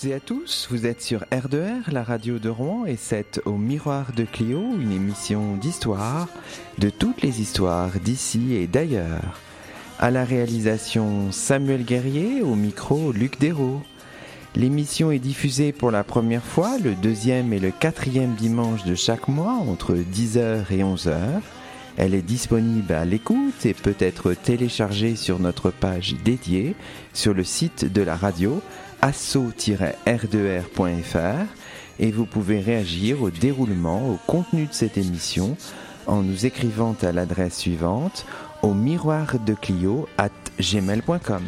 Toutes et à tous, vous êtes sur R2R, la radio de Rouen, et c'est au Miroir de Clio, une émission d'histoire, de toutes les histoires d'ici et d'ailleurs. À la réalisation Samuel Guerrier, au micro Luc Dérault. L'émission est diffusée pour la première fois le deuxième et le quatrième dimanche de chaque mois entre 10h et 11h. Elle est disponible à l'écoute et peut être téléchargée sur notre page dédiée sur le site de la radio asso-r2r.fr et vous pouvez réagir au déroulement, au contenu de cette émission en nous écrivant à l'adresse suivante au miroir de Clio at gmail.com.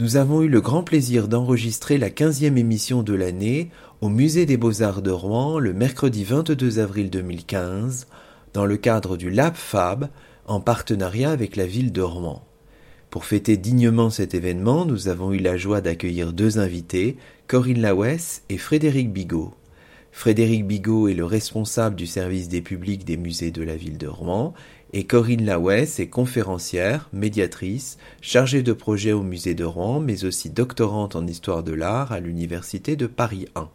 Nous avons eu le grand plaisir d'enregistrer la 15e émission de l'année au Musée des Beaux-Arts de Rouen le mercredi 22 avril 2015 dans le cadre du Lab Fab en partenariat avec la ville de Rouen. Pour fêter dignement cet événement, nous avons eu la joie d'accueillir deux invités, Corinne Lawes et Frédéric Bigot. Frédéric Bigot est le responsable du service des publics des musées de la ville de Rouen et Corinne Lawes est conférencière, médiatrice, chargée de projet au musée de Rouen, mais aussi doctorante en histoire de l'art à l'université de Paris 1.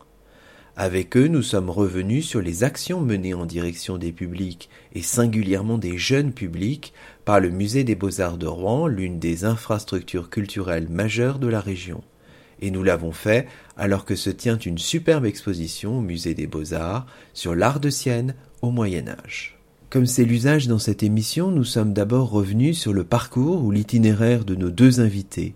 Avec eux, nous sommes revenus sur les actions menées en direction des publics et singulièrement des jeunes publics par le musée des beaux-arts de Rouen, l'une des infrastructures culturelles majeures de la région. Et nous l'avons fait alors que se tient une superbe exposition au musée des beaux-arts sur l'art de Sienne au Moyen Âge. Comme c'est l'usage dans cette émission, nous sommes d'abord revenus sur le parcours ou l'itinéraire de nos deux invités.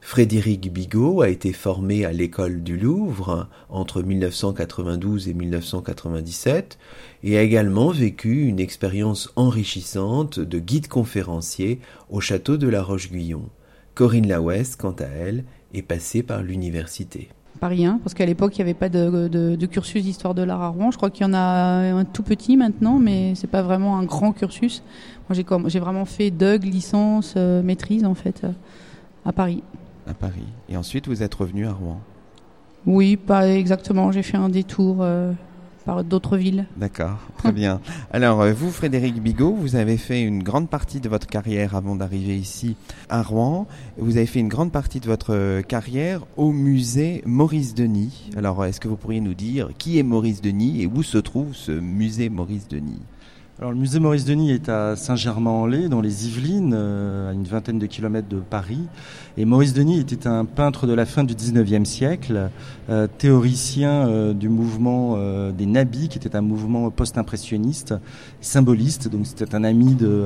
Frédéric Bigot a été formé à l'école du Louvre entre 1992 et 1997 et a également vécu une expérience enrichissante de guide conférencier au château de la Roche-Guyon. Corinne Lawes, quant à elle, est passée par l'université. Pas rien, parce qu'à l'époque, il n'y avait pas de, cursus d'histoire de l'art à Rouen. Je crois qu'il y en a un tout petit maintenant, mais c'est pas vraiment un grand cursus. Moi, j'ai vraiment fait DUG, licence, euh, maîtrise, en fait, euh, à Paris. À Paris. Et ensuite, vous êtes revenu à Rouen Oui, pas exactement. J'ai fait un détour euh, par d'autres villes. D'accord, très bien. Alors, euh, vous, Frédéric Bigot, vous avez fait une grande partie de votre carrière avant d'arriver ici à Rouen. Vous avez fait une grande partie de votre euh, carrière au musée Maurice Denis. Alors, est-ce que vous pourriez nous dire qui est Maurice Denis et où se trouve ce musée Maurice Denis? Alors, le musée Maurice Denis est à Saint-Germain-en-Laye, dans les Yvelines, euh, à une vingtaine de kilomètres de Paris. Et Maurice Denis était un peintre de la fin du 19e siècle, euh, théoricien euh, du mouvement des Nabis, qui était un mouvement post-impressionniste, symboliste. Donc, c'était un ami de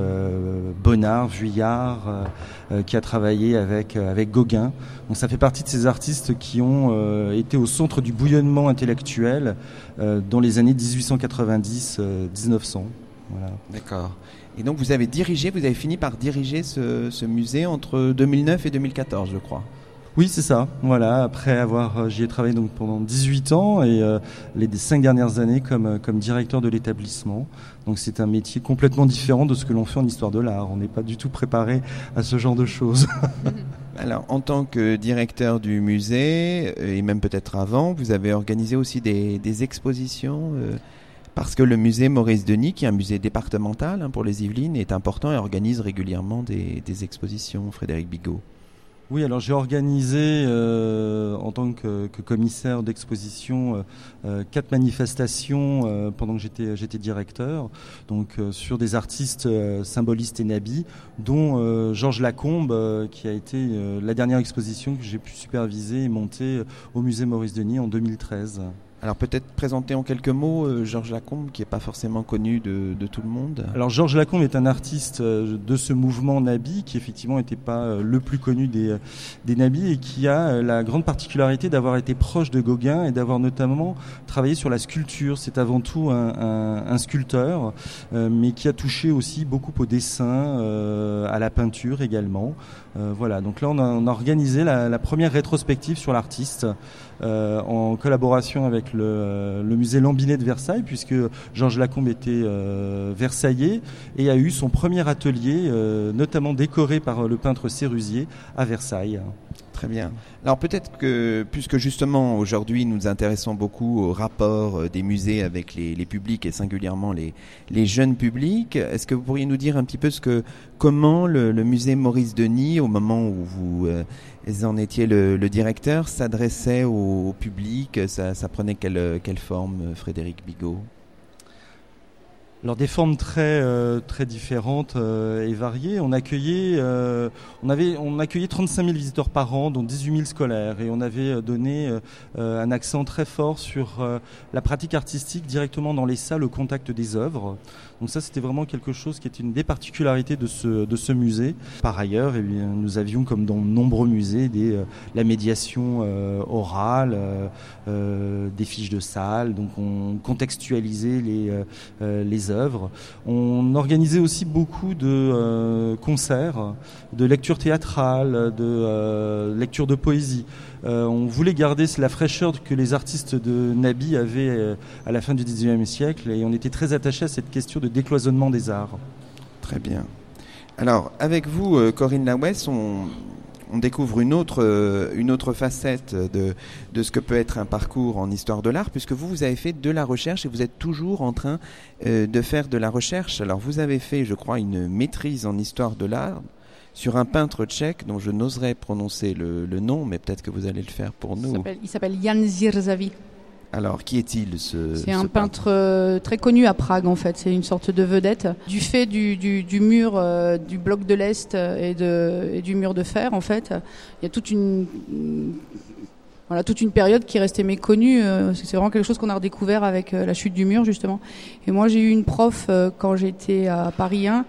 Bonnard, Vuillard, qui a travaillé avec, avec Gauguin. Donc, ça fait partie de ces artistes qui ont été au centre du bouillonnement intellectuel dans les années 1890-1900. D'accord. Et donc vous avez dirigé, vous avez fini par diriger ce, musée entre 2009 et 2014, je crois. Oui, c'est ça. Voilà. Après avoir, euh, j'y ai travaillé donc pendant 18 ans et euh, les cinq dernières années comme euh, comme directeur de l'établissement. Donc c'est un métier complètement différent de ce que l'on fait en histoire de l'art. On n'est pas du tout préparé à ce genre de choses. Alors, en tant que directeur du musée et même peut-être avant, vous avez organisé aussi des, des expositions parce que le musée Maurice Denis, qui est un musée départemental hein, pour les Yvelines, est important et organise régulièrement des, expositions. Frédéric Bigot. Oui, alors j'ai organisé euh, en tant que, commissaire d'exposition euh, euh, quatre manifestations pendant que j'étais j'étais directeur, donc sur des artistes symbolistes et nabis, dont Georges Lacombe, qui a été la dernière exposition que j'ai pu superviser et monter au musée Maurice Denis en 2013. Alors peut-être présenter en quelques mots euh, Georges Lacombe, qui n'est pas forcément connu de, tout le monde. Alors Georges Lacombe est un artiste euh, de ce mouvement Nabi, qui effectivement n'était pas euh, le plus connu des, des Nabis, et qui a la grande particularité d'avoir été proche de Gauguin et d'avoir notamment travaillé sur la sculpture. C'est avant tout un, sculpteur, mais qui a touché aussi beaucoup au dessin, à la peinture également. Voilà, donc là on a, organisé la, première rétrospective sur l'artiste. Euh, en collaboration avec euh, le, musée Lambinet de Versailles, puisque Georges Lacombe était euh, versaillais et a eu son premier atelier, notamment décoré par le peintre Sérusier, à Versailles. Très bien. Alors peut-être que, puisque justement aujourd'hui nous nous intéressons beaucoup au rapport euh, des musées avec les, publics et singulièrement les, jeunes publics, est-ce que vous pourriez nous dire un petit peu ce que, comment le, musée Maurice Denis, au moment où vous euh, en étiez le, directeur, s'adressait au, public? Ça, prenait quelle, quelle forme, Frédéric Bigot? Alors des formes très euh, très différentes euh, et variées. On accueillait euh, on avait on accueillait 35 000 visiteurs par an, dont 18 000 scolaires, et on avait donné un accent très fort sur la pratique artistique directement dans les salles au contact des œuvres. Donc ça, c'était vraiment quelque chose qui est une des particularités de ce, musée. Par ailleurs, eh nous avions, comme dans de nombreux musées, euh, la médiation euh, orale, euh, des fiches de salle, donc on contextualisait les œuvres. On organisait aussi beaucoup de concerts, de lectures théâtrales, de lectures de poésie. Euh, on voulait garder la fraîcheur que les artistes de Nabi avaient euh, à la fin du XIXe siècle et on était très attaché à cette question de décloisonnement des arts. Très bien. Alors, avec vous, euh, Corinne Lawes, on, découvre une autre, une autre facette de, de ce que peut être un parcours en histoire de l'art, puisque vous, vous avez fait de la recherche et vous êtes toujours en train de faire de la recherche. Alors, vous avez fait, je crois, une maîtrise en histoire de l'art sur un peintre tchèque dont je n'oserais prononcer le, nom, mais peut-être que vous allez le faire pour nous. Il s'appelle Jan Zirzavi. Alors, qui est-il ce C'est un peintre, euh, très connu à Prague en fait. C'est une sorte de vedette. Du fait du, mur euh, du bloc de l'est et, et du mur de fer en fait, il y a toute une voilà, toute une période qui restait méconnue. Euh, c'est vraiment quelque chose qu'on a redécouvert avec la chute du mur, justement. Et moi, j'ai eu une prof quand j'étais à Paris 1 euh,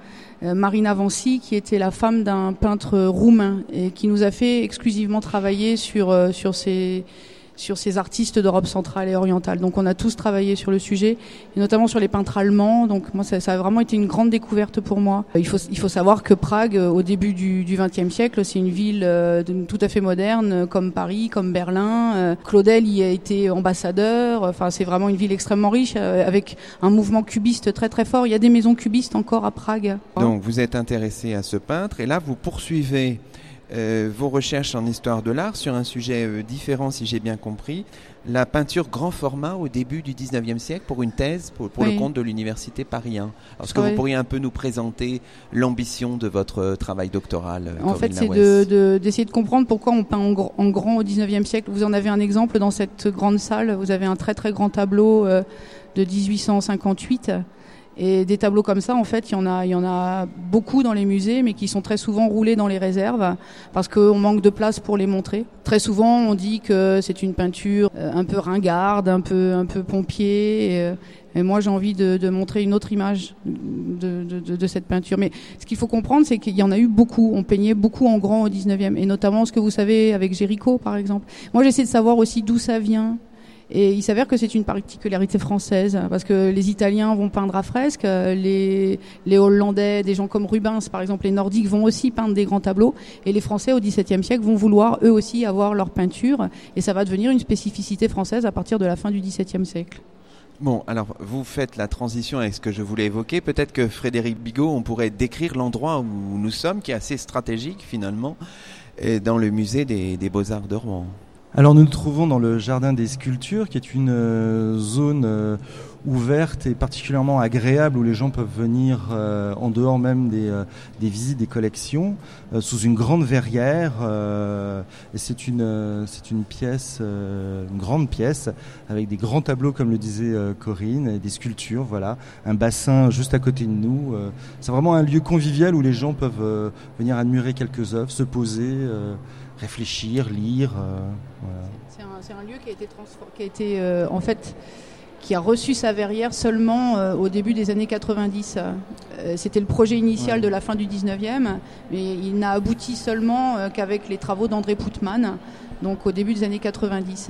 Marina Vancy, qui était la femme d'un peintre roumain et qui nous a fait exclusivement travailler sur, euh, sur ces sur ces artistes d'Europe centrale et orientale. Donc on a tous travaillé sur le sujet, et notamment sur les peintres allemands. Donc moi ça, a vraiment été une grande découverte pour moi. Il faut, il faut savoir que Prague, au début du XXe siècle, c'est une ville euh, tout à fait moderne, comme Paris, comme Berlin. Euh, Claudel y a été ambassadeur. Enfin c'est vraiment une ville extrêmement riche, euh, avec un mouvement cubiste très très fort. Il y a des maisons cubistes encore à Prague. Donc vous êtes intéressé à ce peintre, et là vous poursuivez euh, vos recherches en histoire de l'art sur un sujet euh, différent, si j'ai bien compris, la peinture grand format au début du 19e siècle pour une thèse pour, le compte de l'université Paris 1. Est-ce que vous pourriez un peu nous présenter l'ambition de votre euh, travail doctoral En fait, c'est d'essayer de, comprendre pourquoi on peint en, en, grand au 19e siècle. Vous en avez un exemple dans cette grande salle. Vous avez un très très grand tableau de 1858 et des tableaux comme ça, en fait, il y en a, y en a beaucoup dans les musées, mais qui sont très souvent roulés dans les réserves parce qu'on manque de place pour les montrer. Très souvent, on dit que c'est une peinture euh, un peu ringarde, un peu, un peu pompier. Et, euh, moi, j'ai envie de, de, montrer une autre image de, de, de cette peinture. Mais ce qu'il faut comprendre, c'est qu'il y en a eu beaucoup. On peignait beaucoup en grand au 19e, et notamment ce que vous savez avec Géricault, par exemple. Moi, j'essaie de savoir aussi d'où ça vient. Et il s'avère que c'est une particularité française, parce que les Italiens vont peindre à fresque, les, Hollandais, des gens comme Rubens, par exemple, les Nordiques vont aussi peindre des grands tableaux, et les Français au XVIIe siècle vont vouloir eux aussi avoir leur peinture, et ça va devenir une spécificité française à partir de la fin du XVIIe siècle. Bon, alors vous faites la transition avec ce que je voulais évoquer. Peut-être que Frédéric Bigot, on pourrait décrire l'endroit où nous sommes, qui est assez stratégique finalement, dans le musée des Beaux-Arts de Rouen. Alors nous nous trouvons dans le jardin des sculptures, qui est une euh, zone euh, ouverte et particulièrement agréable où les gens peuvent venir euh, en dehors même des, des visites des collections, sous une grande verrière. c'est une c'est une pièce, une grande pièce avec des grands tableaux comme le disait Corinne, et des sculptures. Voilà, un bassin juste à côté de nous. c'est vraiment un lieu convivial où les gens peuvent venir admirer quelques œuvres, se poser réfléchir, lire. Euh, c'est un, lieu qui a été, qui a été euh, en fait qui a reçu sa verrière seulement euh, au début des années 90. C'était le projet initial de la fin du 19e, mais il n'a abouti seulement qu'avec les travaux d'André Poutman donc au début des années 90.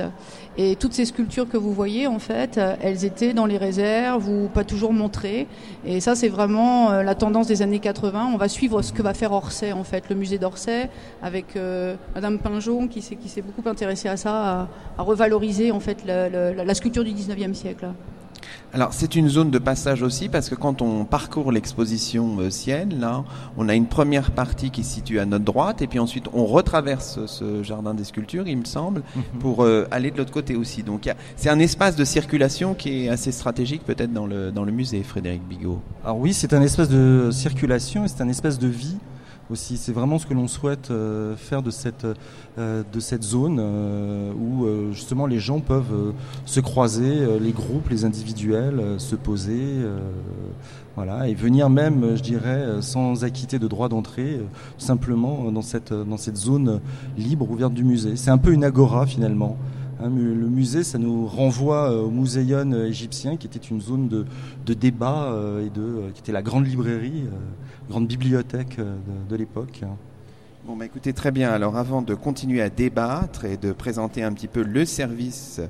Et toutes ces sculptures que vous voyez, en fait, elles étaient dans les réserves ou pas toujours montrées. Et ça, c'est vraiment euh, la tendance des années 80. On va suivre ce que va faire Orsay, en fait, le musée d'Orsay, avec euh, Madame Pinjon, qui s'est beaucoup intéressée à ça, à, revaloriser, en fait, la, la sculpture du 19e siècle. Alors c'est une zone de passage aussi parce que quand on parcourt l'exposition euh, Sienne, là, on a une première partie qui se situe à notre droite et puis ensuite on retraverse ce jardin des sculptures, il me semble, mhm. pour euh, aller de l'autre côté aussi. Donc c'est un espace de circulation qui est assez stratégique peut-être dans le, dans le musée, Frédéric Bigot. Alors oui, c'est un espace de circulation et c'est un espace de vie aussi. C'est vraiment ce que l'on souhaite euh, faire de cette, euh, de cette zone euh, où justement les gens peuvent se croiser, les groupes, les individuels, se poser, voilà, et venir même, je dirais, sans acquitter de droit d'entrée, simplement dans cette, dans cette zone libre ouverte du musée. C'est un peu une agora finalement. Hein, le musée, ça nous renvoie au muséon égyptien, qui était une zone de, de débat et de, qui était la grande librairie grande bibliothèque euh, de, l'époque. Bon, bah écoutez, très bien. Alors, avant de continuer à débattre et de présenter un petit peu le service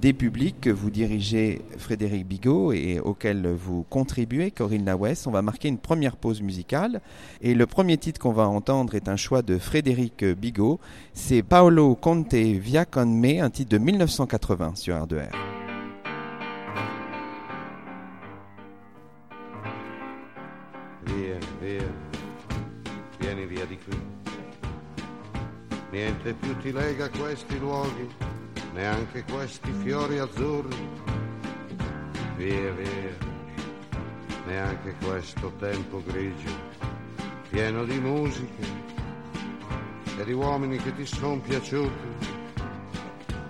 des publics que vous dirigez, Frédéric Bigot, et auquel vous contribuez, Corinne Lawes, on va marquer une première pause musicale. Et le premier titre qu'on va entendre est un choix de Frédéric Bigot. C'est Paolo Conte Via con me, un titre de 1980 sur R2R. Niente più ti lega questi luoghi, neanche questi fiori azzurri. Via, via, neanche questo tempo grigio, pieno di musiche e di uomini che ti sono piaciuti.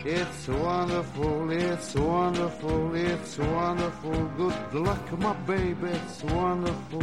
It's wonderful, it's wonderful, it's wonderful. Good luck, my baby, it's wonderful,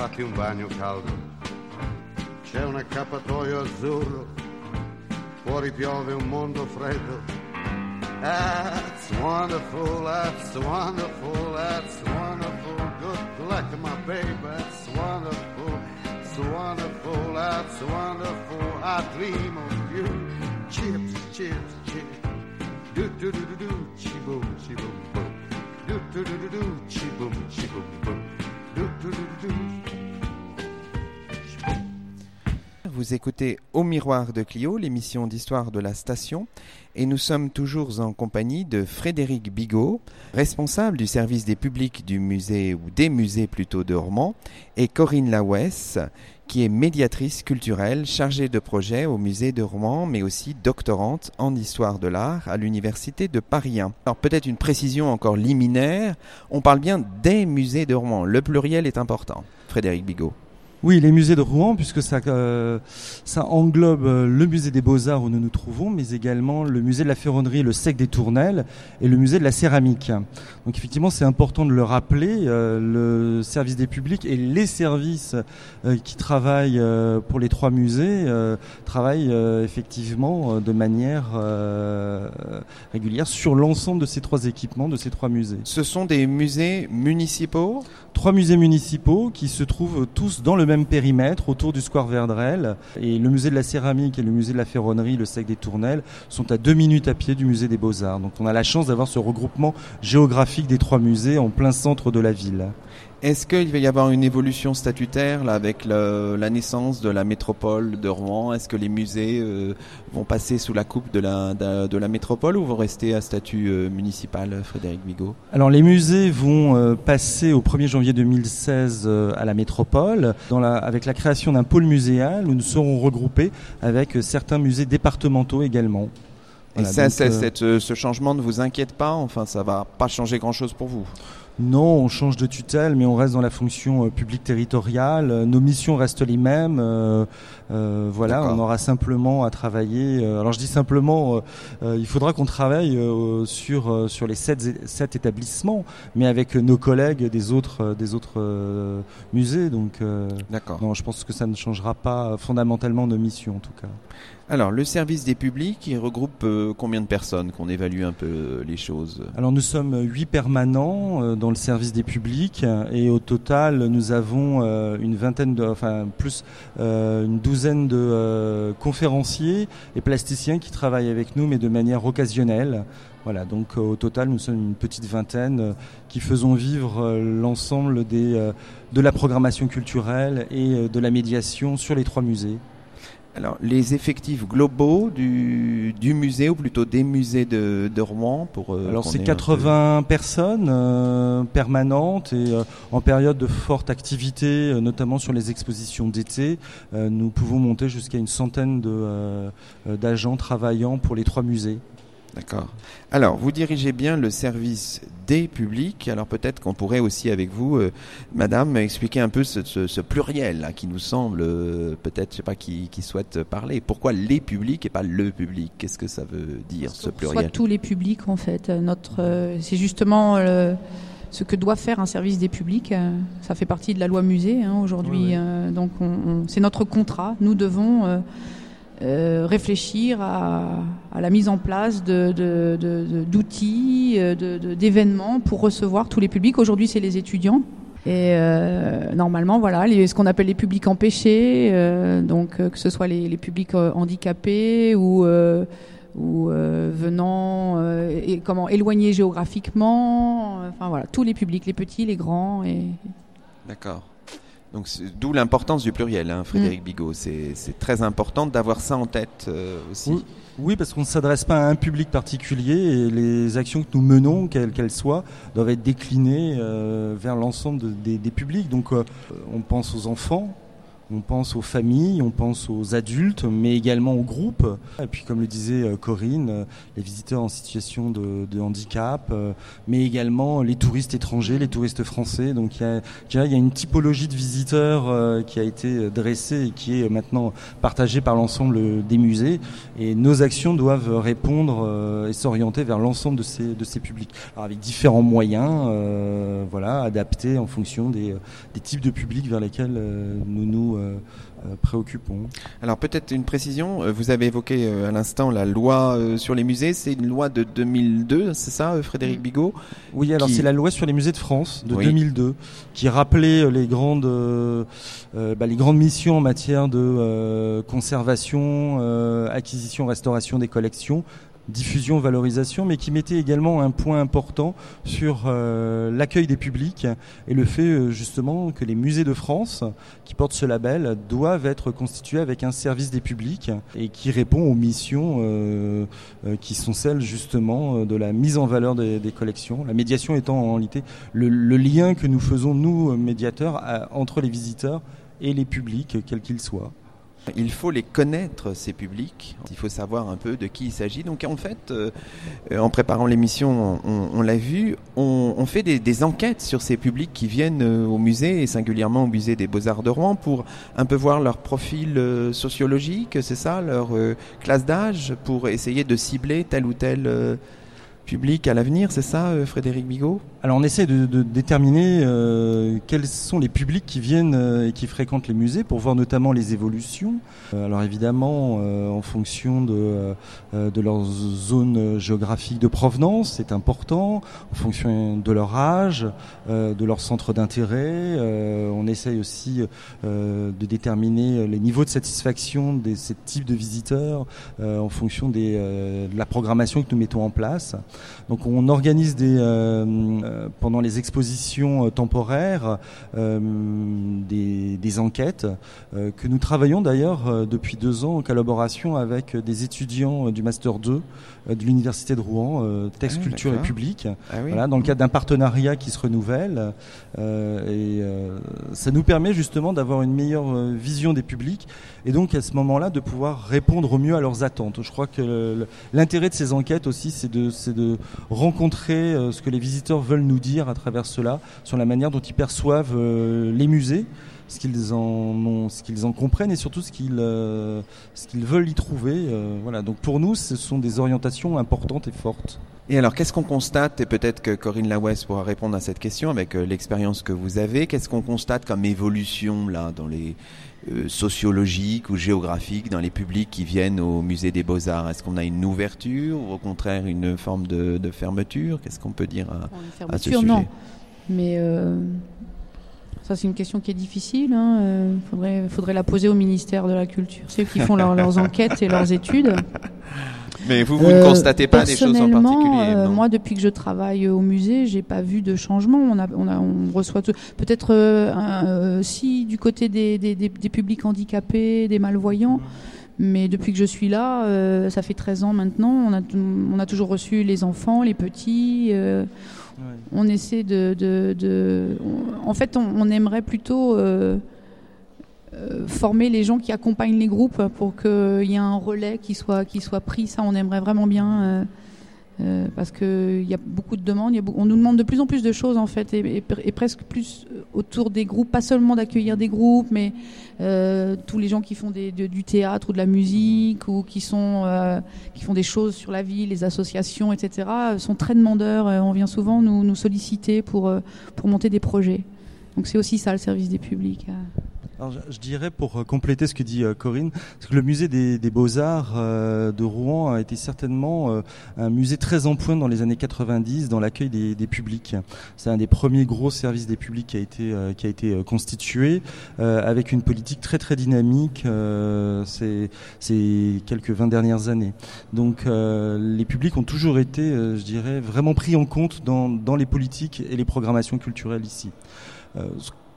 Fatti un bagno caldo. C'è un accappatoio azzurro, fuori piove un mondo freddo. That's wonderful, that's wonderful, that's wonderful. Good luck, my baby, that's wonderful, it's wonderful, that's wonderful. I dream of you. Chips, chips, chips. Do do do do do, chi boom, chi boom boom. Do do do do do, chi boom, chi boom boom. Do do do do do. Vous écoutez Au miroir de Clio, l'émission d'histoire de la station, et nous sommes toujours en compagnie de Frédéric Bigot, responsable du service des publics du musée, ou des musées plutôt de Roman, et Corinne Lawes, qui est médiatrice culturelle chargée de projet au musée de Rouen, mais aussi doctorante en histoire de l'art à l'université de Paris 1. Alors peut-être une précision encore liminaire, on parle bien des musées de Rouen, le pluriel est important. Frédéric Bigot. Oui, les musées de Rouen, puisque ça, euh, ça englobe euh, le musée des beaux-arts où nous nous trouvons, mais également le musée de la ferronnerie, le sec des tournelles, et le musée de la céramique. Donc effectivement, c'est important de le rappeler, euh, le service des publics et les services qui travaillent pour les trois musées travaillent effectivement de manière régulière sur l'ensemble de ces trois équipements, de ces trois musées. Ce sont des musées municipaux? Trois musées municipaux qui se trouvent tous dans le même périmètre, autour du square Verdrel. Et le musée de la céramique et le musée de la ferronnerie, le sec des Tournelles, sont à deux minutes à pied du musée des Beaux-Arts. Donc on a la chance d'avoir ce regroupement géographique des trois musées en plein centre de la ville. Est-ce qu'il va y avoir une évolution statutaire là, avec le, la naissance de la métropole de Rouen? Est-ce que les musées euh, vont passer sous la coupe de la, de, de, la métropole ou vont rester à statut euh, municipal, Frédéric Bigot? Alors les musées vont euh, passer au 1er janvier 2016 euh, à la métropole. Dans la, avec la création d'un pôle muséal où nous serons regroupés avec certains musées départementaux également. Voilà, Et ça, donc, cette, ce changement ne vous inquiète pas? Enfin, ça va pas changer grand-chose pour vous? Non, on change de tutelle, mais on reste dans la fonction euh, publique territoriale. Euh, nos missions restent les mêmes. Euh, euh, voilà, on aura simplement à travailler. Alors je dis simplement, il faudra qu'on travaille sur sur les sept, sept établissements, mais avec nos collègues des autres des autres musées. Donc, d'accord. Non, je pense que ça ne changera pas fondamentalement nos missions en tout cas. Alors, le service des publics, il regroupe euh, combien de personnes qu'on évalue un peu euh, les choses? Alors, nous sommes huit permanents euh, dans le service des publics et au total, nous avons une vingtaine de, enfin plus une douzaine de conférenciers et plasticiens qui travaillent avec nous, mais de manière occasionnelle. Voilà, donc au total, nous sommes une petite vingtaine qui faisons vivre l'ensemble des de la programmation culturelle et de la médiation sur les trois musées. Alors, les effectifs globaux du, du, musée, ou plutôt des musées de, de Rouen pour. Euh, Alors, c'est 80 peu... personnes euh, permanentes et euh, en période de forte activité, euh, notamment sur les expositions d'été, euh, nous pouvons monter jusqu'à une centaine d'agents travaillant pour les trois musées. D'accord. Alors, vous dirigez bien le service des publics. Alors peut-être qu'on pourrait aussi avec vous, euh, Madame, expliquer un peu ce, ce, ce pluriel là, qui nous semble euh, peut-être, je sais pas, qui, qui, souhaite parler. Pourquoi les publics et pas le public? Qu'est-ce que ça veut dire ce pluriel? Soit tous les publics en fait. Notre, euh, c'est justement ce que doit faire un service des publics. Ça fait partie de la loi musée hein, aujourd'hui. Oui, oui. donc on, on, c'est notre contrat. Nous devons euh, réfléchir à, la mise en place d'outils, de, d'événements pour recevoir tous les publics. Aujourd'hui, c'est les étudiants. Et euh, normalement, voilà, ce qu'on appelle les publics empêchés, euh, donc euh, que ce soit les, publics euh, handicapés ou, euh, venant comment éloignés géographiquement, enfin voilà, tous les publics, les petits, les grands. Et... D'accord. Donc d'où l'importance du pluriel, hein, Frédéric mmh. Bigot. C'est très important d'avoir ça en tête euh, aussi. Oui, oui parce qu'on ne s'adresse pas à un public particulier et les actions que nous menons, quelles qu'elles soient, doivent être déclinées euh, vers l'ensemble de, des, des, publics. Donc euh, on pense aux enfants, on pense aux familles, on pense aux adultes, mais également aux groupes. Et puis, comme le disait euh, Corinne, les visiteurs en situation de, de handicap, euh, mais également les touristes étrangers, les touristes français. Donc, il y a, il y a une typologie de visiteurs euh, qui a été dressée et qui est maintenant partagée par l'ensemble des musées. Et nos actions doivent répondre et s'orienter vers l'ensemble de ces, de ces publics. Alors, avec différents moyens, euh, voilà, adaptés en fonction des, des types de publics vers lesquels nous nous euh, préoccupons. Alors peut-être une précision, euh, vous avez évoqué euh, à l'instant la loi sur les musées, c'est une loi de 2002, c'est ça Frédéric Bigot? Oui, alors qui... c'est la loi sur les musées de France de oui. 2002 qui rappelait les grandes, euh, bah, les grandes missions en matière de euh, conservation, euh, acquisition, restauration des collections, diffusion, valorisation, mais qui mettait également un point important sur euh, l'accueil des publics et le fait euh, justement que les musées de France qui portent ce label doivent être constitués avec un service des publics et qui répond aux missions euh, qui sont celles justement de la mise en valeur des, collections, la médiation étant en réalité le, lien que nous faisons nous médiateurs entre les visiteurs et les publics, quels qu'ils soient. Il faut les connaître, ces publics. Il faut savoir un peu de qui il s'agit. Donc, en fait, euh, en préparant l'émission, on, on l'a vu, on, fait des, enquêtes sur ces publics qui viennent euh, au musée, et singulièrement au musée des Beaux-Arts de Rouen, pour un peu voir leur profil euh, sociologique, c'est ça, leur euh, classe d'âge, pour essayer de cibler tel ou tel public à l'avenir, c'est ça, euh, Frédéric Bigot? Alors on essaie de, déterminer euh, quels sont les publics qui viennent euh, et qui fréquentent les musées pour voir notamment les évolutions. Alors évidemment, en fonction de, leur zone géographique de provenance, c'est important, en fonction de leur âge, de leur centre d'intérêt. on essaye aussi de déterminer les niveaux de satisfaction de ces types de visiteurs en fonction de la programmation que nous mettons en place. Donc on organise des, euh, euh, pendant les expositions euh, temporaires des, des, enquêtes que nous travaillons d'ailleurs depuis deux ans en collaboration avec des étudiants du Master 2 de l'Université de Rouen, Texte, ah, Culture et Public, ah voilà, dans le cadre d'un partenariat qui se renouvelle. et ça nous permet justement d'avoir une meilleure vision des publics et donc à ce moment-là de pouvoir répondre au mieux à leurs attentes. Je crois que l'intérêt de ces enquêtes aussi, c'est de, de rencontrer euh, ce que les visiteurs veulent nous dire à travers cela, sur la manière dont ils perçoivent euh, les musées, ce qu'ils en ce qu'ils en comprennent et surtout ce qu'ils euh, ce qu'ils veulent y trouver. voilà. Donc pour nous, ce sont des orientations importantes et fortes. Et alors, qu'est-ce qu'on constate, et peut-être que Corinne Lawes pourra répondre à cette question avec l'expérience que vous avez, qu'est-ce qu'on constate comme évolution là dans les euh, sociologiques ou géographiques dans les publics qui viennent au musée des beaux-arts. Est-ce qu'on a une ouverture ou au contraire une forme de, fermeture? Qu'est-ce qu'on peut dire à, ce sujet non. Mais euh, ça, c'est une question qui est difficile. Il hein. euh, faudrait, faudrait la poser au ministère de la Culture. C'est eux qui font leurs enquêtes et leurs études. Mais vous, vous ne constatez pas des choses en particulier euh, Moi, depuis que je travaille au musée, j'ai pas vu de changement. On, a, on, a, on reçoit peut-être euh, euh, si du côté des, des, des, des, publics handicapés, des malvoyants. Mais depuis que je suis là, ça fait 13 ans maintenant, on a, on a toujours reçu les enfants, les petits. On essaie de, en fait, on, aimerait plutôt euh, former les gens qui accompagnent les groupes pour qu'il y ait un relais qui soit, qui soit pris. Ça, on aimerait vraiment bien. Euh, euh, parce qu'il y a beaucoup de demandes, on nous demande de plus en plus de choses en fait, et, presque plus autour des groupes, pas seulement d'accueillir des groupes, mais tous les gens qui font du théâtre ou de la musique ou qui font des choses sur la vie, les associations, etc. sont très demandeurs. on vient souvent nous, solliciter pour monter des projets. Donc c'est aussi ça le service des publics. Alors, je, dirais pour euh, compléter ce que dit euh, Corinne, que le musée des, Beaux-Arts euh, de Rouen a été certainement un musée très en pointe dans les années 90 dans l'accueil des, publics. C'est un des premiers gros services des publics qui a été, qui a été constitué avec une politique très très dynamique ces, ces quelques 20 dernières années. Donc les publics ont toujours été, je dirais, vraiment pris en compte dans, dans les politiques et les programmations culturelles ici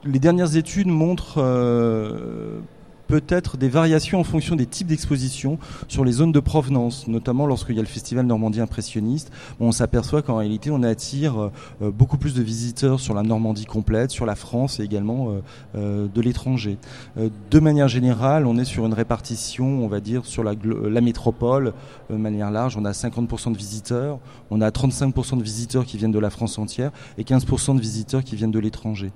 les dernières études montrent euh, peut-être des variations en fonction des types d'expositions sur les zones de provenance, notamment lorsqu'il y a le festival Normandie impressionniste. on s'aperçoit qu'en réalité, on attire euh, beaucoup plus de visiteurs sur la Normandie complète, sur la France et également euh, de l'étranger. de manière générale, on est sur une répartition, on va dire, sur la, la métropole, de manière large. On a 50% de visiteurs, on a 35% de visiteurs qui viennent de la France entière et 15% de visiteurs qui viennent de l'étranger.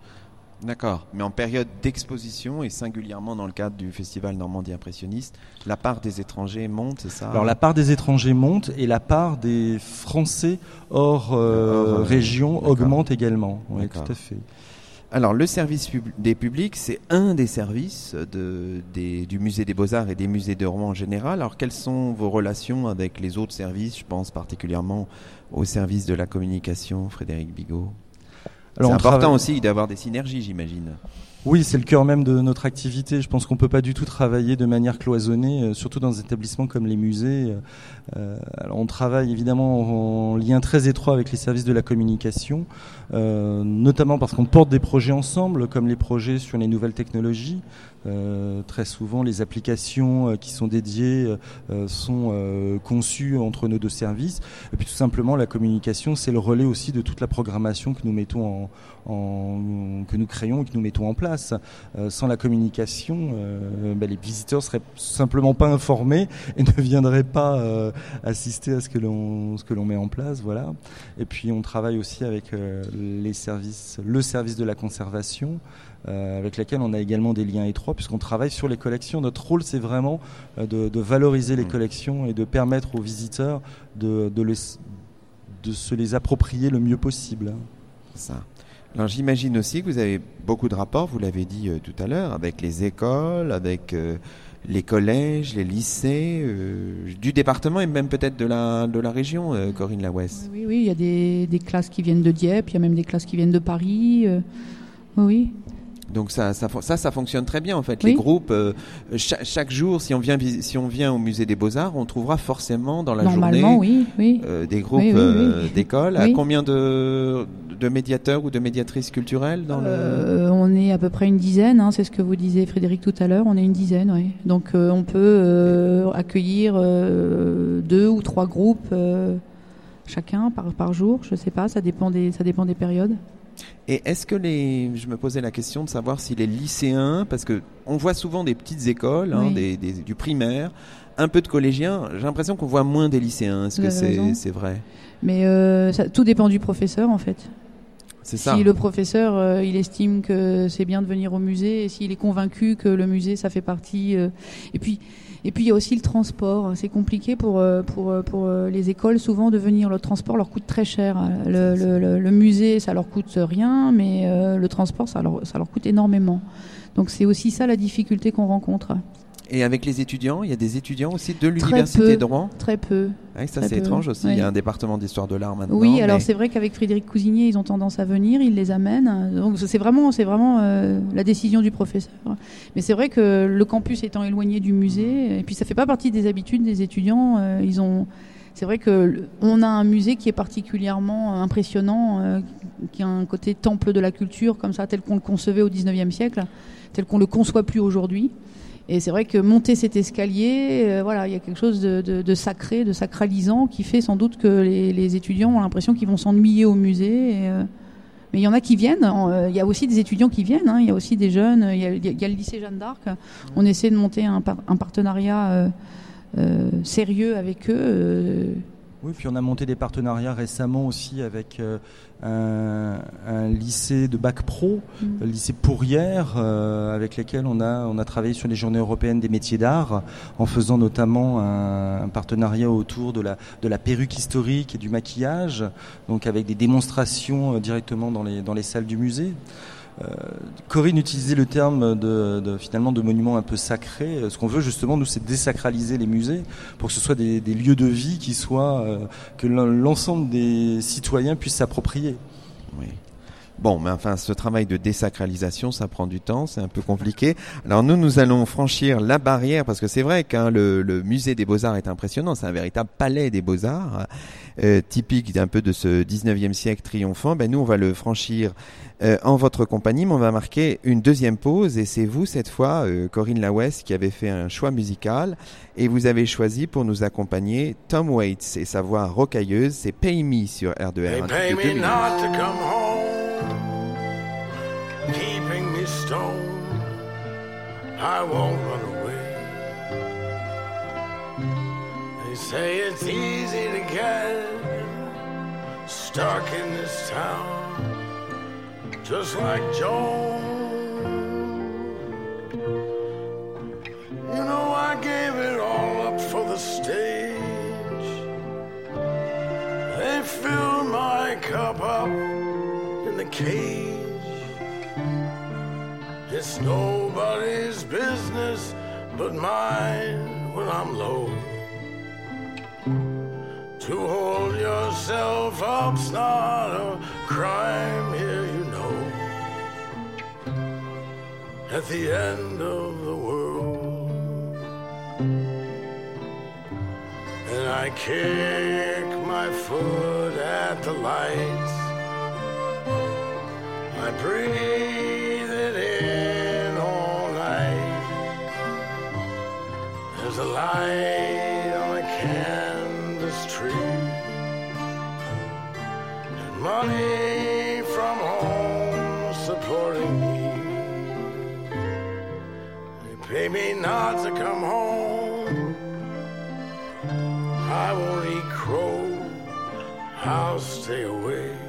D'accord, mais en période d'exposition et singulièrement dans le cadre du festival Normandie impressionniste, la part des étrangers monte, c'est ça? Alors la part des étrangers monte et la part des Français hors, euh, région augmente également. Oui, tout à fait. Alors le service des publics, c'est un des services de, du musée des beaux-arts et des musées de Rouen en général. Alors quelles sont vos relations avec les autres services? Je pense particulièrement au service de la communication, Frédéric Bigot. C'est important aussi d'avoir des synergies, j'imagine. Oui, c'est le cœur même de notre activité. Je pense qu'on peut pas du tout travailler de manière cloisonnée, euh, surtout dans des établissements comme les musées. Euh, alors on travaille évidemment en lien très étroit avec les services de la communication, euh, notamment parce qu'on porte des projets ensemble, comme les projets sur les nouvelles technologies. Euh, très souvent, les applications euh, qui sont dédiées euh, sont conçues entre nos deux services. Et puis tout simplement, la communication, c'est le relais aussi de toute la programmation que nous mettons en, que nous créons et que nous mettons en place. sans la communication, ben, les visiteurs seraient simplement pas informés et ne viendraient pas assister à ce que l'on ce que l'on met en place. Voilà. Et puis on travaille aussi avec les services, le service de la conservation. Euh, avec laquelle on a également des liens étroits puisqu'on travaille sur les collections. Notre rôle, c'est vraiment euh, de, valoriser les mmh. collections et de permettre aux visiteurs de, de se les approprier le mieux possible. Ça. Alors j'imagine aussi que vous avez beaucoup de rapports, vous l'avez dit euh, tout à l'heure, avec les écoles, avec euh, les collèges, les lycées, euh, du département et même peut-être de la, de la région, euh, Corinne Lawes. Oui, oui, il y a des, des classes qui viennent de Dieppe, il y a même des classes qui viennent de Paris. euh, oui. Donc ça, ça, ça, ça fonctionne très bien en fait. Oui. Les groupes, euh, cha- chaque, jour, si on vient, si on vient au musée des Beaux Arts, on trouvera forcément dans la Normalement, journée oui, oui. euh, des groupes euh, oui. d'écoles. À combien de, de médiateurs ou de médiatrices culturelles dans le Euh, on est à peu près une dizaine, hein, c'est ce que vous disiez Frédéric tout à l'heure, on est une dizaine, oui. Donc on peut accueillir deux ou trois groupes chacun par, par jour, je sais pas, ça dépend des, ça dépend des périodes. Et est-ce que les, je me posais la question de savoir si les lycéens, parce que on voit souvent des petites écoles, hein, Oui. des, des- du primaire, un peu de collégiens. J'ai l'impression qu'on voit moins des lycéens. Est-ce que c'est c'est vrai? Mais euh, ça, tout dépend du professeur en fait. C'est ça. Si le professeur euh, il estime que c'est bien de venir au musée, et s'il est convaincu que le musée ça fait partie, euh, et puis et puis il y a aussi le transport. C'est compliqué pour euh, pour euh, pour euh, les écoles souvent de venir. Le transport leur coûte très cher. Le, le, le- le musée ça leur coûte rien, mais euh, le transport ça leur ça leur coûte énormément. Donc c'est aussi ça la difficulté qu'on rencontre. Et avec les étudiants, il y a des étudiants aussi de l'université de Rouen. Très peu. Ouais, ça c'est étrange aussi. Il y a un département d'histoire de l'art maintenant. Oui, alors c'est vrai qu'avec Frédéric Cousigné, ils ont tendance à venir, ils les amènent. Donc c'est vraiment, c'est vraiment euh, la décision du professeur. Mais c'est vrai que le campus étant éloigné du musée, et puis ça fait pas partie des habitudes des étudiants. euh, ils ont, c'est vrai que le- on a un musée qui est particulièrement impressionnant, euh, qui a un côté temple de la culture comme ça, tel qu'on le concevait au 19e siècle, tel qu'on le conçoit plus aujourd'hui. Et c'est vrai que monter cet escalier, euh, voilà, il y a quelque chose de, sacré, de sacralisant, qui fait sans doute que les, étudiants ont l'impression qu'ils vont s'ennuyer au musée. euh, mais il y en a qui viennent. en- euh, Il y a aussi des étudiants qui viennent. hein, Il y a aussi des jeunes. Il y a, le lycée Jeanne d'Arc. On essaie de monter un, par- un partenariat sérieux avec eux. Oui, puis on a monté des partenariats récemment aussi avec euh, un, un lycée de bac pro, Mm. le lycée Pourrières, euh, avec lesquels on a, on a travaillé sur les journées européennes des métiers d'art, en faisant notamment un, un partenariat autour de la, de la perruque historique et du maquillage, donc avec des démonstrations euh, directement dans les, dans les salles du musée. Euh, Corinne utilisait le terme de, de- finalement de monument un peu sacré. Euh, Ce qu'on veut justement, nous, c'est désacraliser les musées pour que ce soit des, des lieux de vie qui soient euh, que l'en- l'ensemble des citoyens puissent s'approprier. Oui. Bon, mais enfin, ce travail de désacralisation, ça prend du temps, c'est un peu compliqué. Alors nous, nous allons franchir la barrière, parce que c'est vrai qu'un le, le musée des beaux-arts est impressionnant, c'est un véritable palais des beaux-arts, euh, typique d'un peu de ce 19e siècle triomphant. Ben, nous, on va le franchir euh, en votre compagnie, mais on va marquer une deuxième pause, et c'est vous, cette fois, euh, Corinne Lawes, qui avez fait un choix musical, et vous avez choisi pour nous accompagner Tom Waits et sa voix rocailleuse, c'est Pay Me sur R2R. They un titre pay de deux me minutes. not to come home, keeping me stoned. I won't run away. They say it's easy to get stuck in this town, just like Joan. You know, I gave it all up for the stage. They filled my cup up in the cage. It's nobody's business but mine when I'm low. To hold yourself up's not a crime here, you know. At the end of the world. And I kick my foot at the lights. I breathe it in all night. There's a light money from home supporting me. They pay me not to come home. I won't eat crow. I'll stay away.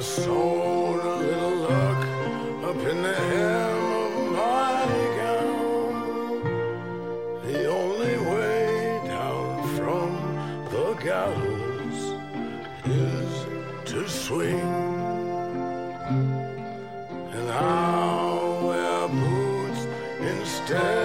I soul a little luck up in the hem of my gown. The only way down from the gallows is to swing. And I'll wear boots instead.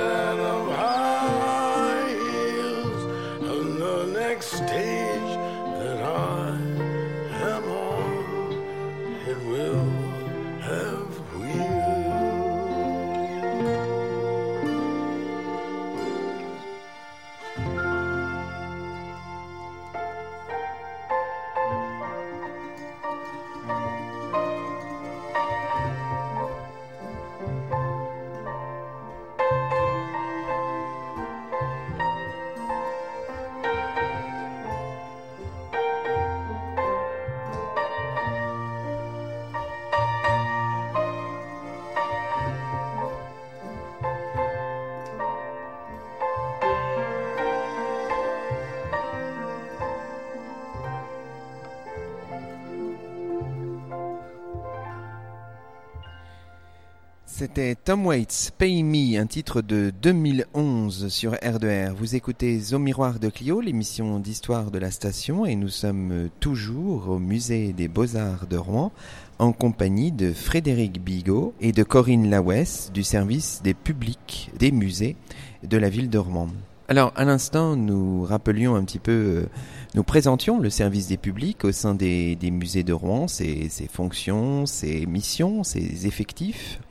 C'était Tom Waits, Pay Me, un titre de 2011 sur R2R. Vous écoutez Au Miroir de Clio, l'émission d'histoire de la station, et nous sommes toujours au musée des Beaux-Arts de Rouen, en compagnie de Frédéric Bigot et de Corinne Lawes du service des publics des musées de la ville de Rouen. Alors, à l'instant, nous rappelions un petit peu, euh, nous présentions le service des publics au sein des, musées de Rouen, ses fonctions, ses missions, ses effectifs.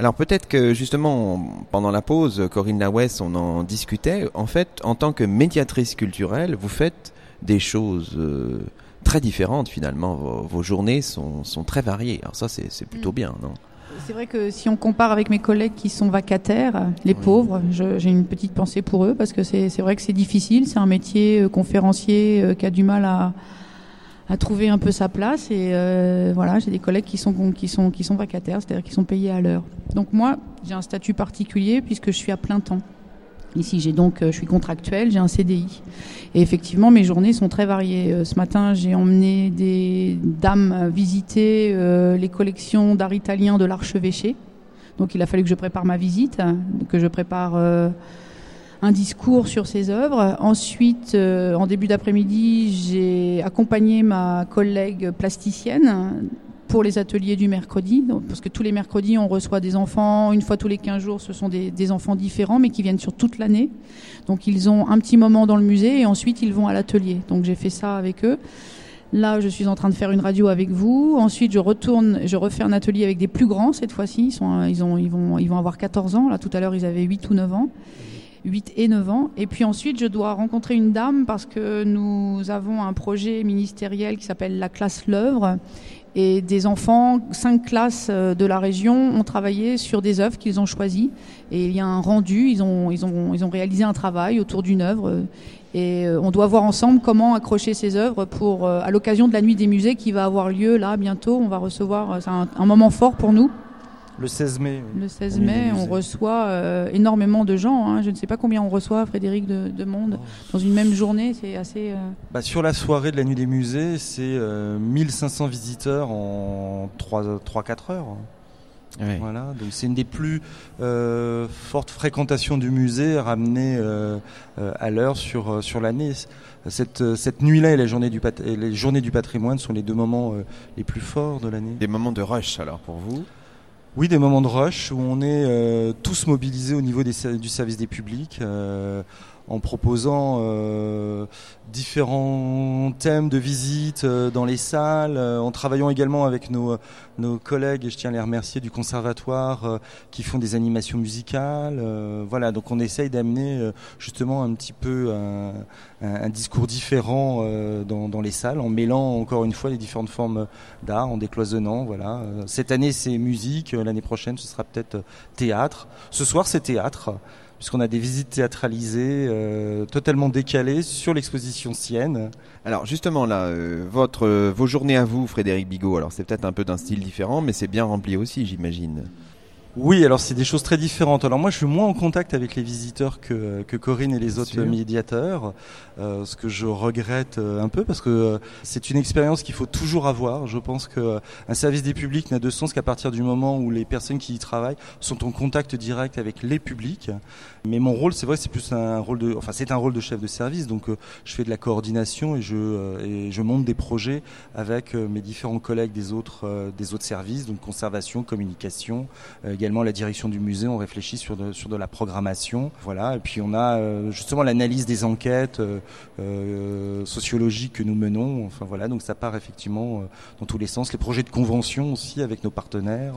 Alors peut-être que justement pendant la pause, Corinne Lawes, on en discutait. En fait, en tant que médiatrice culturelle, vous faites des choses euh, très différentes finalement. Vos, vos journées sont, sont, très variées. Alors ça, c'est plutôt bien, non? C'est vrai que si on compare avec mes collègues qui sont vacataires, les oui. pauvres, j'ai une petite pensée pour eux parce que c'est vrai que c'est difficile. C'est un métier euh, conférencier euh, qui a du mal à, à trouver un peu sa place et euh, voilà j'ai des collègues qui sont qui sont qui sont vacataires c'est-à-dire qui sont payés à l'heure. Donc moi j'ai un statut particulier puisque je suis à plein temps. Ici j'ai donc je suis contractuel j'ai un CDI et effectivement mes journées sont très variées. Ce matin j'ai emmené des dames visiter euh, les collections d'art italien de l'archevêché. Donc il a fallu que je prépare ma visite que je prépare euh, un discours sur ses œuvres. Ensuite, euh, en début d'après-midi, j'ai accompagné ma collègue plasticienne pour les ateliers du mercredi, donc, parce que tous les mercredis, on reçoit des enfants, une fois tous les 15 jours, ce sont des, des enfants différents, mais qui viennent sur toute l'année. Donc ils ont un petit moment dans le musée et ensuite ils vont à l'atelier. Donc j'ai fait ça avec eux. Là, je suis en train de faire une radio avec vous. Ensuite, je retourne, je refais un atelier avec des plus grands cette fois-ci. Ils, sont, ils, ont, ils, vont, ils vont avoir 14 ans. Là, tout à l'heure, ils avaient 8 ou 9 ans. 8 et 9 ans. Et puis ensuite, je dois rencontrer une dame parce que nous avons un projet ministériel qui s'appelle la classe L'œuvre. Et des enfants, cinq classes de la région ont travaillé sur des œuvres qu'ils ont choisies. Et il y a un rendu, ils ont, ils ont, ils ont réalisé un travail autour d'une œuvre. Et on doit voir ensemble comment accrocher ces œuvres pour, à l'occasion de la nuit des musées qui va avoir lieu là bientôt. On va recevoir, c'est un moment fort pour nous. Le 16 mai. Le 16 mai, on reçoit euh, énormément de gens. Hein. Je ne sais pas combien on reçoit, Frédéric, de, de monde. Oh. Dans une même journée, c'est assez... Euh... Bah, sur la soirée de la nuit des musées, c'est euh, 1500 visiteurs en 3-4 heures. Oui. Voilà, donc c'est une des plus euh, fortes fréquentations du musée ramenées euh, à l'heure sur, sur l'année. Cette, cette nuit-là et, les journées, du et les journées du patrimoine sont les deux moments les plus forts de l'année. Des moments de rush alors pour vous? Oui, des moments de rush où on est euh, tous mobilisés au niveau du service des publics euh, en proposant euh, différents thèmes de visite dans les salles, en travaillant également avec nos, collègues, et je tiens à les remercier, du conservatoire qui font des animations musicales. voilà, donc on essaye d'amener justement un petit peu un discours différent dans, dans, les salles, en mêlant encore une fois les différentes formes d'art, en décloisonnant. Voilà. Cette année c'est musique, l'année prochaine ce sera peut-être théâtre. Ce soir c'est théâtre puisqu'on a des visites théâtralisées euh, totalement décalées sur l'exposition Sienne. Alors justement là, euh, votre, euh, vos journées à vous, Frédéric Bigot, alors c'est peut-être un peu d'un style différent, mais c'est bien rempli aussi, j'imagine. Oui, alors c'est des choses très différentes. Alors moi, je suis moins en contact avec les visiteurs que, que Corinne et les autres médiateurs, euh, ce que je regrette euh, un peu parce que euh, c'est une expérience qu'il faut toujours avoir. Je pense que euh, un service des publics n'a de sens qu'à partir du moment où les personnes qui y travaillent sont en contact direct avec les publics. Mais mon rôle, c'est vrai, c'est plus un rôle de, enfin c'est un rôle de chef de service. Donc je fais de la coordination et je euh, et je monte des projets avec mes différents collègues des autres euh, des autres services, donc conservation, communication, euh, également la direction du musée. On réfléchit sur de, la programmation, voilà. Et puis on a euh, justement l'analyse des enquêtes euh, euh, sociologiques que nous menons. Enfin voilà, donc ça part effectivement dans tous les sens. Les projets de convention aussi avec nos partenaires,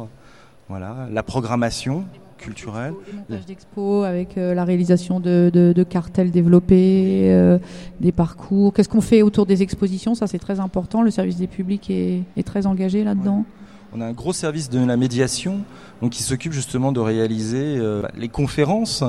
voilà. La programmation culturelle. Les montages d'expo avec la réalisation de, cartels développés, des parcours. Qu'est-ce qu'on fait autour des expositions? Ça, c'est très important. Le service des publics est très engagé là-dedans. On a un gros service de la médiation, donc qui s'occupe justement de réaliser euh, les conférences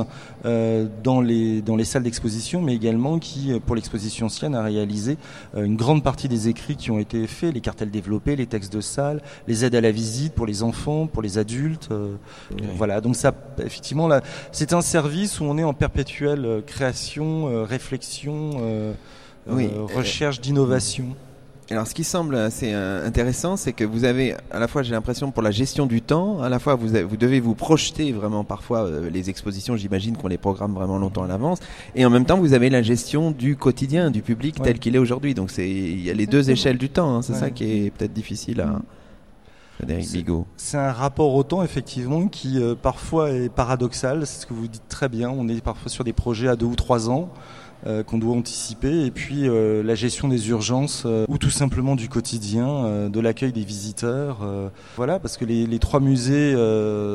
euh, dans les dans les salles d'exposition, mais également qui, euh, pour l'exposition ancienne, a réalisé euh, une grande partie des écrits qui ont été faits, les cartels développés, les textes de salle, les aides à la visite pour les enfants, pour les adultes. Voilà, donc ça, effectivement, là, c'est un service où on est en perpétuelle création, réflexion, Oui, recherche d'innovation. Alors, ce qui semble assez euh, intéressant, c'est que vous avez, à la fois, j'ai l'impression pour la gestion du temps, à la fois vous, avez- vous devez vous projeter vraiment parfois euh, les expositions. J'imagine qu'on les programme vraiment longtemps à l'avance, et en même temps, vous avez la gestion du quotidien du public Ouais. tel qu'il est aujourd'hui. Donc, c'est il y a les deux échelles du temps. hein. C'est Ouais. ça qui est peut-être difficile à Frédéric Bigot. C'est un rapport au temps effectivement qui euh, parfois est paradoxal, c'est ce que vous dites très bien, on est parfois sur des projets à deux ou trois ans euh, qu'on doit anticiper et puis euh, la gestion des urgences euh, ou tout simplement du quotidien, euh, de l'accueil des visiteurs. euh, voilà, parce que les, les trois musées,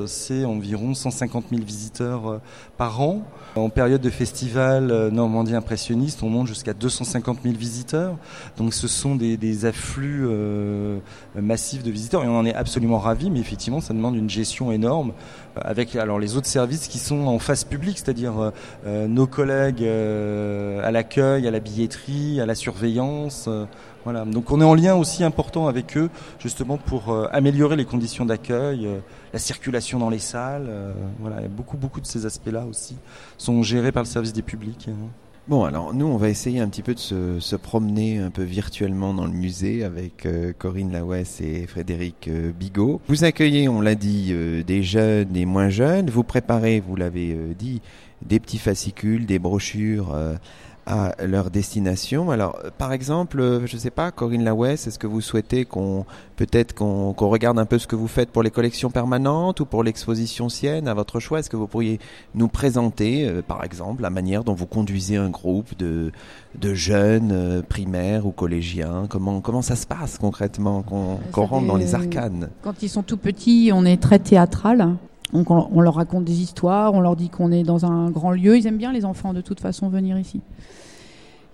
c'est environ 150 000 visiteurs par an. En période de festival Normandie impressionniste, on monte jusqu'à 250 000 visiteurs. Donc ce sont des, des afflux massifs de visiteurs et on en est absolument ravis, mais effectivement ça demande une gestion énorme avec alors les autres services qui sont en face publique, c'est-à-dire euh, euh, nos collègues euh, à l'accueil, à la billetterie, à la surveillance. voilà. Donc on est en lien aussi important avec eux justement pour améliorer les conditions d'accueil, la circulation dans les salles. voilà, beaucoup beaucoup de ces aspects-là aussi sont gérés par le service des publics. hein. Bon, alors nous, on va essayer un petit peu de se, promener un peu virtuellement dans le musée avec euh, Corinne Lawes et Frédéric euh, Bigot. Vous accueillez, on l'a dit, euh, des jeunes et moins jeunes. Vous préparez, vous l'avez dit, des petits fascicules, des brochures à leur destination. Alors, euh, par exemple, euh, je sais pas, Corinne Lawes, est-ce que vous souhaitez qu'on peut-être qu'on qu'on regarde un peu ce que vous faites pour les collections permanentes ou pour l'exposition sienne, à votre choix? Est-ce que vous pourriez nous présenter, euh, par exemple, la manière dont vous conduisez un groupe de, de jeunes euh, primaires ou collégiens? Comment, comment ça se passe concrètement qu'on qu'on rentre dans les arcanes? Quand ils sont tout petits, on est très théâtral. Donc on, leur raconte des histoires, on leur dit qu'on est dans un grand lieu. Ils aiment bien les enfants de toute façon venir ici.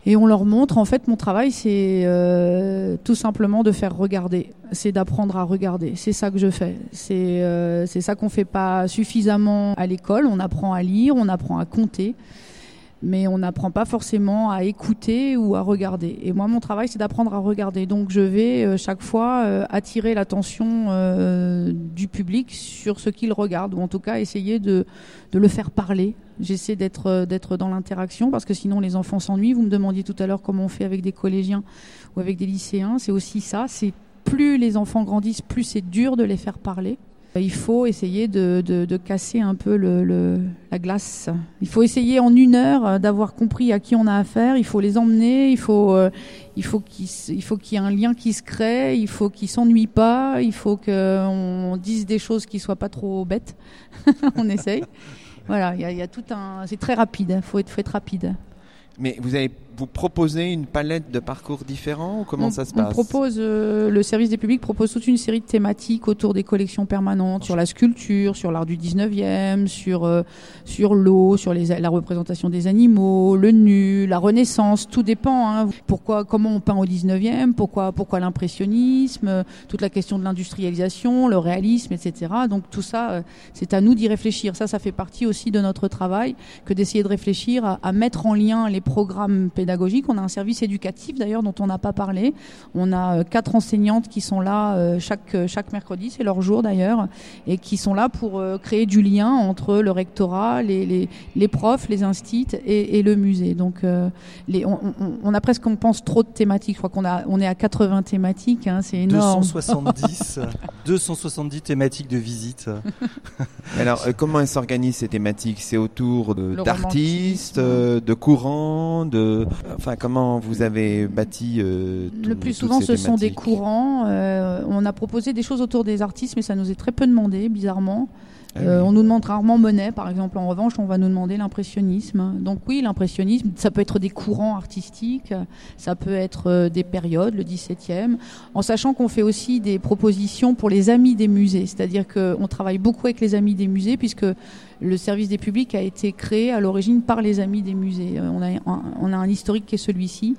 Et on leur montre, en fait, mon travail, c'est euh, tout simplement de faire regarder. C'est d'apprendre à regarder. C'est ça que je fais. C'est euh, ça qu'on fait pas suffisamment à l'école. On apprend à lire, on apprend à compter, mais on n'apprend pas forcément à écouter ou à regarder. Et moi, mon travail, c'est d'apprendre à regarder. Donc, je vais euh, chaque fois euh, attirer l'attention euh, du public sur ce qu'il regarde, ou en tout cas essayer de, le faire parler. J'essaie d'être d'être dans l'interaction parce que sinon les enfants s'ennuient. Vous me demandiez tout à l'heure comment on fait avec des collégiens ou avec des lycéens. C'est aussi ça. C'est plus les enfants grandissent, plus c'est dur de les faire parler. Il faut essayer de, de, casser un peu le, la glace. Il faut essayer en une heure euh, d'avoir compris à qui on a affaire. Il faut les emmener. Il faut, euh, il faut qu'il qu'il y ait un lien qui se crée. Il faut qu'ils s'ennuient pas. Il faut qu'on dise des choses qui soient pas trop bêtes. on essaye. Voilà, il y a tout un. C'est très rapide. Il faut être, faut être rapide. Mais vous avez vous proposez une palette de parcours différents ou comment on, ça se on passe propose, euh, le service des publics propose toute une série de thématiques autour des collections permanentes, sur la sculpture, sur l'art du 19e, sur, euh, sur l'eau, sur les, la représentation des animaux, le nu, la renaissance, tout dépend. Hein. Pourquoi, comment on peint au 19e, pourquoi, pourquoi l'impressionnisme, euh, toute la question de l'industrialisation, le réalisme, etc. Donc tout ça, euh, c'est à nous d'y réfléchir. Ça, ça fait partie aussi de notre travail que d'essayer de réfléchir à, à mettre en lien les programmes pédagogiques pédagogique. On a un service éducatif d'ailleurs dont on n'a pas parlé. On a quatre enseignantes qui sont là chaque chaque mercredi, c'est leur jour d'ailleurs, et qui sont là pour créer du lien entre le rectorat, les, les, les profs, les instits et, et, le musée. Donc les, on, on, a presque, on pense trop de thématiques. Je crois qu'on a on est à 80 thématiques, hein, c'est énorme. 270, 270 thématiques de visite. Alors, euh, comment elles s'organisent ces thématiques? C'est autour d'artistes, euh, de, courants, de, enfin, comment vous avez bâti euh, Le plus souvent, ce sont des courants. on a proposé des choses autour des artistes, mais ça nous est très peu demandé, bizarrement. Ah euh, on nous demande rarement Monet, par exemple. En revanche, on va nous demander l'impressionnisme. Donc oui, l'impressionnisme, ça peut être des courants artistiques, ça peut être euh, des périodes, le 17e, en sachant qu'on fait aussi des propositions pour les amis des musées. C'est-à-dire qu'on travaille beaucoup avec les amis des musées, puisque le service des publics a été créé à l'origine par les amis des musées. Euh, on a on a un historique qui est celui-ci.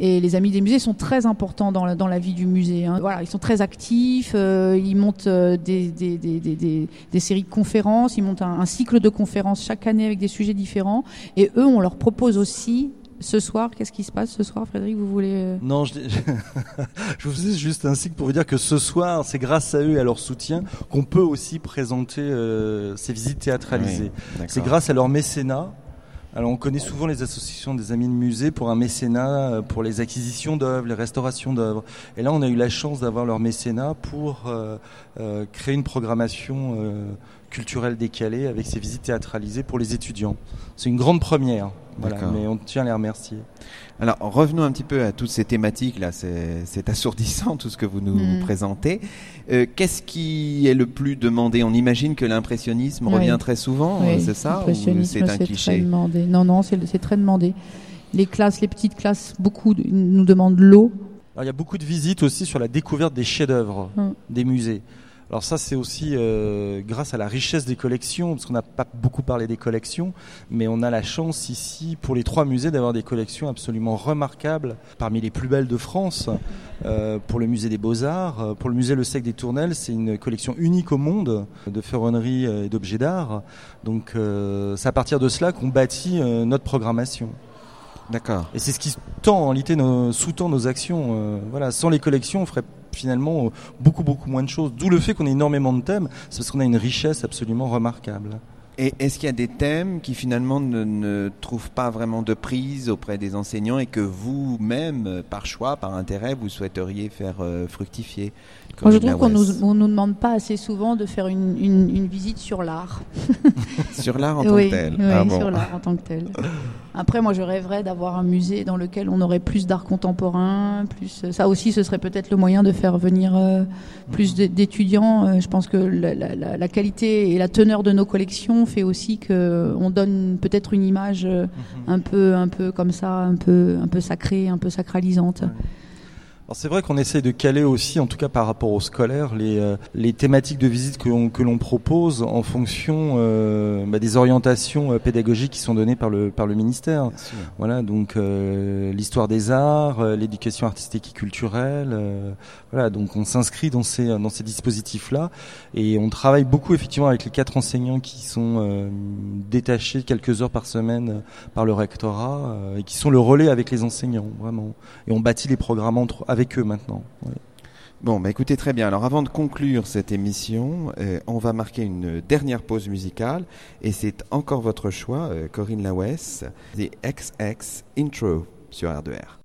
Et les amis des musées sont très importants dans la, dans la vie du musée. Hein. Voilà, ils sont très actifs, euh, ils montent euh, des, des, des, des, des, séries de conférences, ils montent un, cycle de conférences chaque année avec des sujets différents. Et eux, on leur propose aussi ce soir, qu'est-ce qui se passe ce soir, Frédéric Vous voulez euh? Non, je, je, vous faisais juste un cycle pour vous dire que ce soir, c'est grâce à eux et à leur soutien qu'on peut aussi présenter ces visites théâtralisées. c'est grâce à leur mécénat alors on connaît souvent les associations des amis de musée pour un mécénat, euh, pour les acquisitions d'œuvres, les restaurations d'œuvres. Et là on a eu la chance d'avoir leur mécénat pour euh, euh, créer une programmation culturelle décalée avec ces visites théâtralisées pour les étudiants. C'est une grande première, mais on tient à les remercier. Alors revenons un petit peu à toutes ces thématiques là, c'est assourdissant tout ce que vous nous mm. présentez. Euh, qu'est-ce qui est le plus demandé? On imagine que l'impressionnisme revient très souvent, c'est ça ou c'est un cliché? demandé. Non, non, c'est très demandé. Les classes, les petites classes, beaucoup nous demandent l'eau. Il y a beaucoup de visites aussi sur la découverte des chefs-d'œuvre mm. des musées. Alors ça, c'est aussi euh, grâce à la richesse des collections, parce qu'on n'a pas beaucoup parlé des collections, mais on a la chance ici, pour les trois musées, d'avoir des collections absolument remarquables, parmi les plus belles de France. Euh, pour le musée des Beaux-Arts, euh, pour le musée Le Sec des Tournelles, c'est une collection unique au monde de ferronnerie et d'objets d'art. Donc c'est à partir de cela qu'on bâtit notre programmation. D'accord. Et c'est ce qui tend en sous-tend nos actions. voilà, sans les collections, on ferait finalement beaucoup beaucoup moins de choses. D'où le fait qu'on ait énormément de thèmes, c'est parce qu'on a une richesse absolument remarquable. Et est-ce qu'il y a des thèmes qui finalement ne, trouvent pas vraiment de prise auprès des enseignants et que vous-même, par choix, par intérêt, vous souhaiteriez faire euh, fructifier? Moi, je trouve qu'on nous, nous demande pas assez souvent de faire une, une, une visite sur l'art. sur l'art en tant que tel. Oui, ah sur l'art en tant que tel. Après, moi, je rêverais d'avoir un musée dans lequel on aurait plus d'art contemporain, plus. Ça aussi, ce serait peut-être le moyen de faire venir euh, plus d'étudiants. Euh, je pense que la, la, la, qualité et la teneur de nos collections fait aussi que on donne peut-être une image euh, mhm. un peu, un peu comme ça, un peu, un peu sacrée, un peu sacralisante c'est vrai qu'on essaie de caler aussi, en tout cas par rapport aux scolaires, les, euh, les thématiques de visite que l'on, que l'on propose en fonction euh, bah, des orientations euh, pédagogiques qui sont données par le, par le ministère. Voilà, donc l'histoire des arts, l'éducation artistique et culturelle. voilà, donc on s'inscrit dans ces, dans ces dispositifs-là et on travaille beaucoup effectivement avec les quatre enseignants qui sont détachés quelques heures par semaine par le rectorat et qui sont le relais avec les enseignants, vraiment. Et on bâtit les programmes entre avec eux maintenant. Bon, bah écoutez très bien. Alors avant de conclure cette émission, euh, on va marquer une dernière pause musicale et c'est encore votre choix, euh, Corinne Lawes, The XX Intro sur R2R.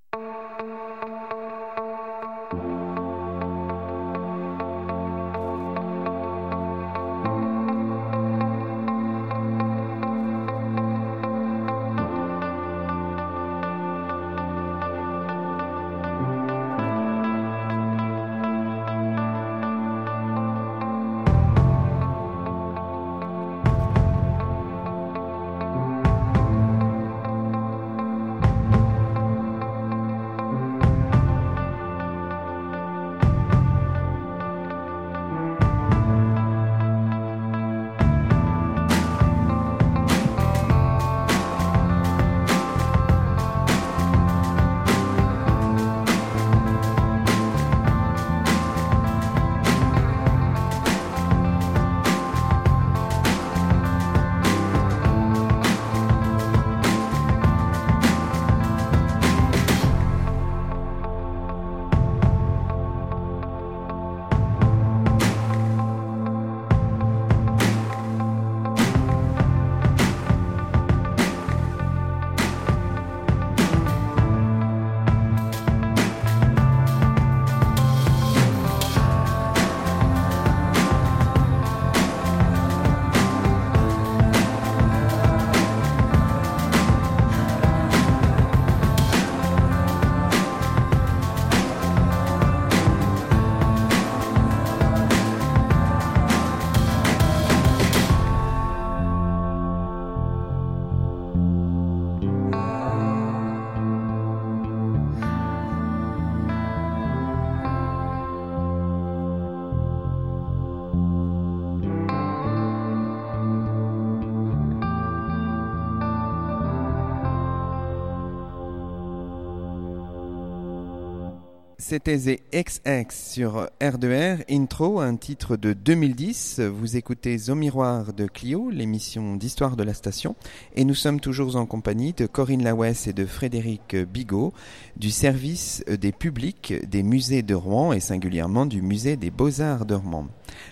C'était The XX sur R2R, Intro, un titre de 2010. Vous écoutez Au Miroir de Clio, l'émission d'histoire de la station. Et nous sommes toujours en compagnie de Corinne Lawes et de Frédéric Bigot du service des publics des musées de Rouen et singulièrement du musée des beaux-arts de Rouen.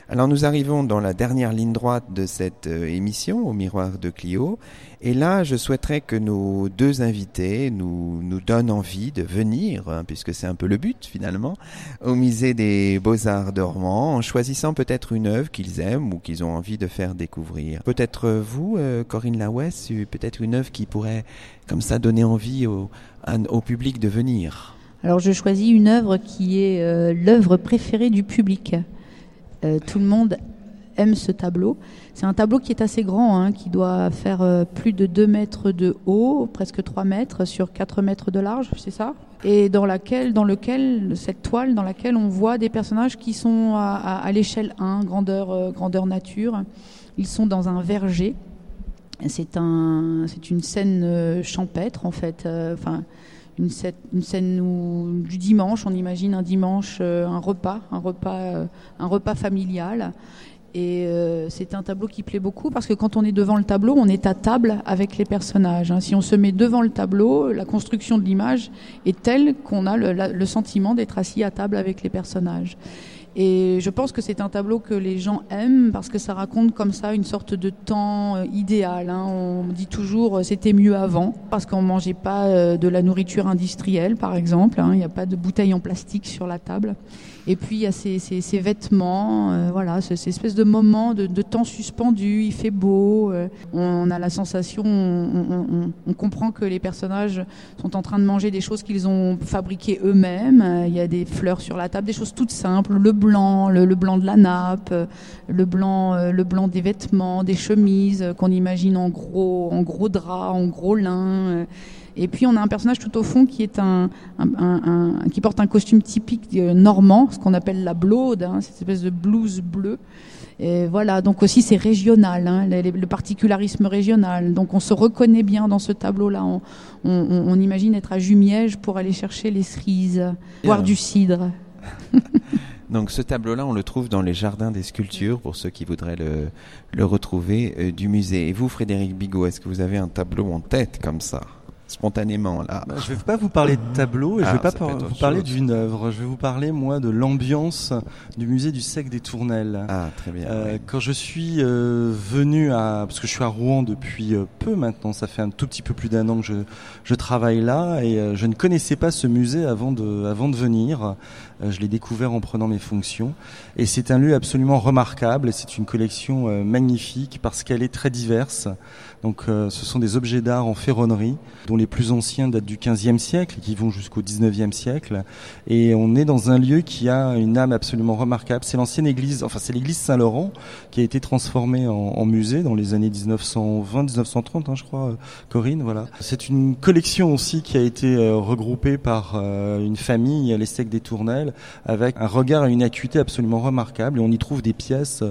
Alors nous arrivons dans la dernière ligne droite de cette euh, émission au miroir de Clio. Et là, je souhaiterais que nos deux invités nous, nous donnent envie de venir, hein, puisque c'est un peu le but finalement, au musée des beaux-arts de Rouen, en choisissant peut-être une œuvre qu'ils aiment ou qu'ils ont envie de faire découvrir. Peut-être vous, euh, Corinne Lawes, peut-être une œuvre qui pourrait comme ça donner envie au, au public de venir. Alors je choisis une œuvre qui est euh, l'œuvre préférée du public. Euh, tout le monde aime ce tableau. C'est un tableau qui est assez grand, hein, qui doit faire euh, plus de 2 mètres de haut, presque 3 mètres, sur 4 mètres de large, c'est ça? Et dans, laquelle, dans lequel, cette toile, dans laquelle on voit des personnages qui sont à, l'échelle 1, grandeur, euh, grandeur nature. Ils sont dans un verger. C'est un, une scène champêtre, en fait. Enfin une, scène, du dimanche, on imagine un dimanche, euh, un repas, euh, un repas familial. Et euh, c'est un tableau qui plaît beaucoup parce que quand on est devant le tableau, on est à table avec les personnages. Hein. Si on se met devant le tableau, la construction de l'image est telle qu'on a le sentiment d'être assis à table avec les personnages. Et je pense que c'est un tableau que les gens aiment parce que ça raconte comme ça une sorte de temps euh, idéal. Hein. On dit toujours euh, c'était mieux avant parce qu'on mangeait pas euh, de la nourriture industrielle par exemple. Hein. Il n'y a pas de bouteilles en plastique sur la table. Et puis il y a ces, ces, ces vêtements, euh, voilà, ces espèces de moments de, temps suspendu. Il fait beau, euh, on, a la sensation, on, comprend que les personnages sont en train de manger des choses qu'ils ont fabriquées eux-mêmes. Euh, il y a des fleurs sur la table, des choses toutes simples, le blanc, le, le blanc de la nappe, le blanc, le blanc des vêtements, des chemises qu'on imagine en gros, en gros drap, en gros lin. Et puis on a un personnage tout au fond qui est un, qui porte un costume typique euh, normand, ce qu'on appelle la blaude, hein, cette espèce de blouse bleue. Et voilà, donc aussi c'est régional, hein, le, particularisme régional. Donc on se reconnaît bien dans ce tableau-là. On, on, imagine être à Jumièges pour aller chercher les cerises, boire du cidre. Donc ce tableau-là, on le trouve dans les jardins des sculptures pour ceux qui voudraient le, le retrouver euh, du musée. Et vous, Frédéric Bigot, est-ce que vous avez un tableau en tête comme ça? Spontanément là. Bah, je ne vais pas vous parler de tableau et je ne vais ah, pas vous parler d'une œuvre. Je vais vous parler moi de l'ambiance du musée du Sec des Tournelles. Ah très bien. Euh, quand je suis euh, venu à parce que je suis à Rouen depuis euh, peu maintenant, ça fait un tout petit peu plus d'un an que je, je travaille là et euh, je ne connaissais pas ce musée avant de avant de venir. je l'ai découvert en prenant mes fonctions et c'est un lieu absolument remarquable. C'est une collection magnifique parce qu'elle est très diverse. Donc ce sont des objets d'art en ferronnerie dont les plus anciens datent du 15e siècle qui vont jusqu'au 19e siècle. Et on est dans un lieu qui a une âme absolument remarquable. C'est l'ancienne église, enfin c'est l'église Saint-Laurent qui a été transformée en, musée dans les années 1920-1930, hein, je crois, euh, Corinne. Voilà. C'est une collection aussi qui a été euh, regroupée par euh, une famille, les Stecs des Tournelles, avec un regard et une acuité absolument remarquable. Et on y trouve des pièces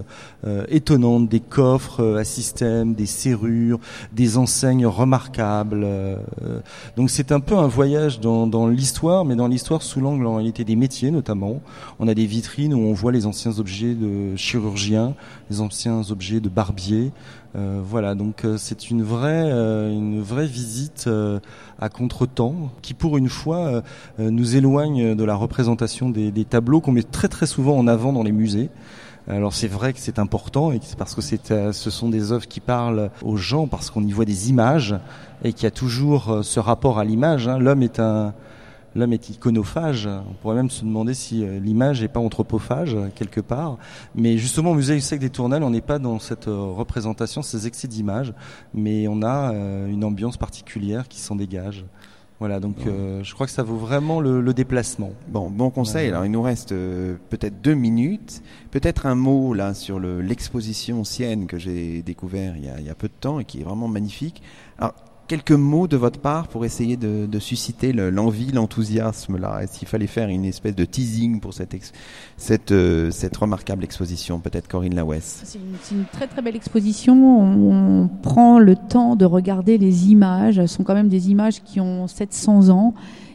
étonnantes, des coffres à système, des serrures, des enseignes remarquables. Euh, donc c'est un peu un voyage dans, dans l'histoire, mais dans l'histoire sous l'angle en réalité des métiers notamment. On a des vitrines où on voit les anciens objets de chirurgiens, les anciens objets de barbiers. Euh, voilà, donc euh, c'est une vraie, euh, une vraie visite à contretemps qui, pour une fois, nous éloigne de la représentation des, des tableaux qu'on met très très souvent en avant dans les musées. Alors c'est vrai que c'est important et parce que c'est, ce sont des œuvres qui parlent aux gens parce qu'on y voit des images et qu'il y a toujours euh, ce rapport à l'image. Hein. L'homme est un l'homme est iconophage. On pourrait même se demander si euh, l'image n'est pas anthropophage quelque part. Mais justement, au musée du siècle des Tournelles, on n'est pas dans cette euh, représentation, ces excès d'images, mais on a une ambiance particulière qui s'en dégage. Voilà, donc euh, je crois que ça vaut vraiment le, le déplacement. Bon, bon conseil. Alors il nous reste euh, peut-être deux minutes. Peut-être un mot là sur l'exposition Sienne que j'ai découvert il y, a, il y, a, peu de temps et qui est vraiment magnifique. Alors quelques mots de votre part pour essayer de, susciter l'envie, l'enthousiasme là Est-ce qu'il fallait faire une espèce de teasing pour cette, cette, euh, cette remarquable exposition Peut-être Corinne Lawes. C'est une, une, très très belle exposition. On, on, prend le temps de regarder les images. Ce sont quand même des images qui ont 700 ans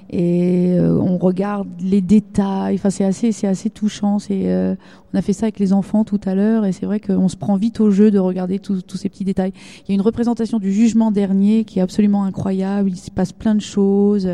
et on regarde les détails. Enfin, c'est assez, c'est assez touchant. C'est, on a fait ça avec les enfants tout à l'heure, et c'est vrai qu'on se prend vite au jeu de regarder tous ces petits détails. Il y a une représentation du jugement dernier qui est absolument incroyable. Il se passe plein de choses.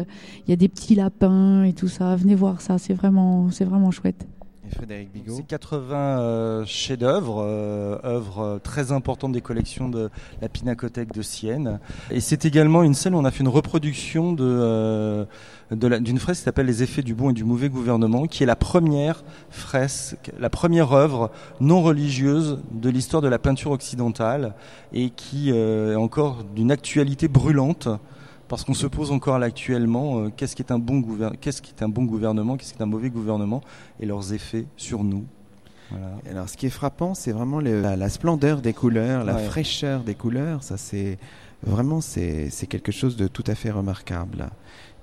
Il y a des petits lapins et tout ça. Venez voir ça. C'est vraiment, c'est vraiment chouette. Frédéric Bigot. C'est 80 euh, chefs-d'œuvre, euh, œuvres euh, très importantes des collections de la Pinacothèque de Sienne. Et c'est également une scène où on a fait une reproduction de, d'une fresque qui s'appelle Les effets du bon et du mauvais gouvernement, qui est la première fresque, la première œuvre non religieuse de l'histoire de la peinture occidentale et qui est encore d'une actualité brûlante parce qu'on se pose encore actuellement euh, qu'est-ce qui est un bon qu'est-ce qui est un bon gouvernement, qu'est-ce qui est un mauvais gouvernement et leurs effets sur nous. Alors, ce qui est frappant, c'est vraiment la, splendeur des couleurs, la fraîcheur des couleurs. Ça, c'est vraiment c'est quelque chose de tout à fait remarquable.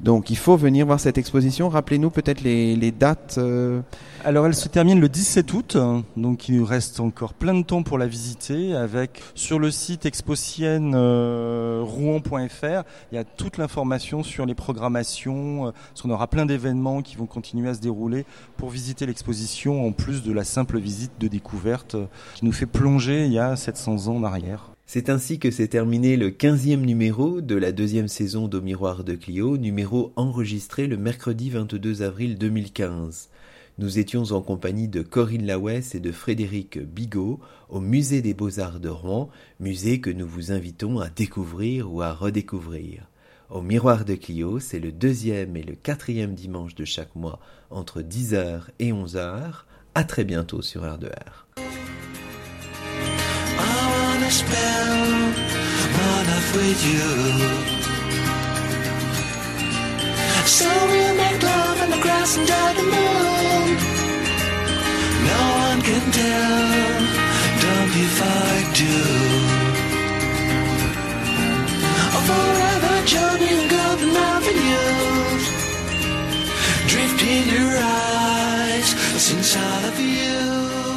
Donc il faut venir voir cette exposition. Rappelez-nous peut-être les, dates. Euh. Alors elle se termine le 17 août, donc il nous reste encore plein de temps pour la visiter. Avec sur le site exposienne euh, rouen.fr, il y a toute l'information sur les programmations. Euh, parce qu'on aura plein d'événements qui vont continuer à se dérouler pour visiter l'exposition, en plus de la simple visite de découverte qui nous fait plonger il y a 700 ans en arrière. C'est ainsi que s'est terminé le quinzième numéro de la deuxième saison d'Au Miroir de Clio, numéro enregistré le mercredi 22 avril 2015. Nous étions en compagnie de Corinne Lawes et de Frédéric Bigot au Musée des Beaux-Arts de Rouen, musée que nous vous invitons à découvrir ou à redécouvrir. Au Miroir de Clio, c'est le deuxième et le quatrième dimanche de chaque mois entre 10h et 11h. À très bientôt sur R2R. To spend my life with you. So we'll make love on the grass and under the moon. No one can tell, don't if I do. A forever journey in golden avenues. Drift in your eyes, since I love you.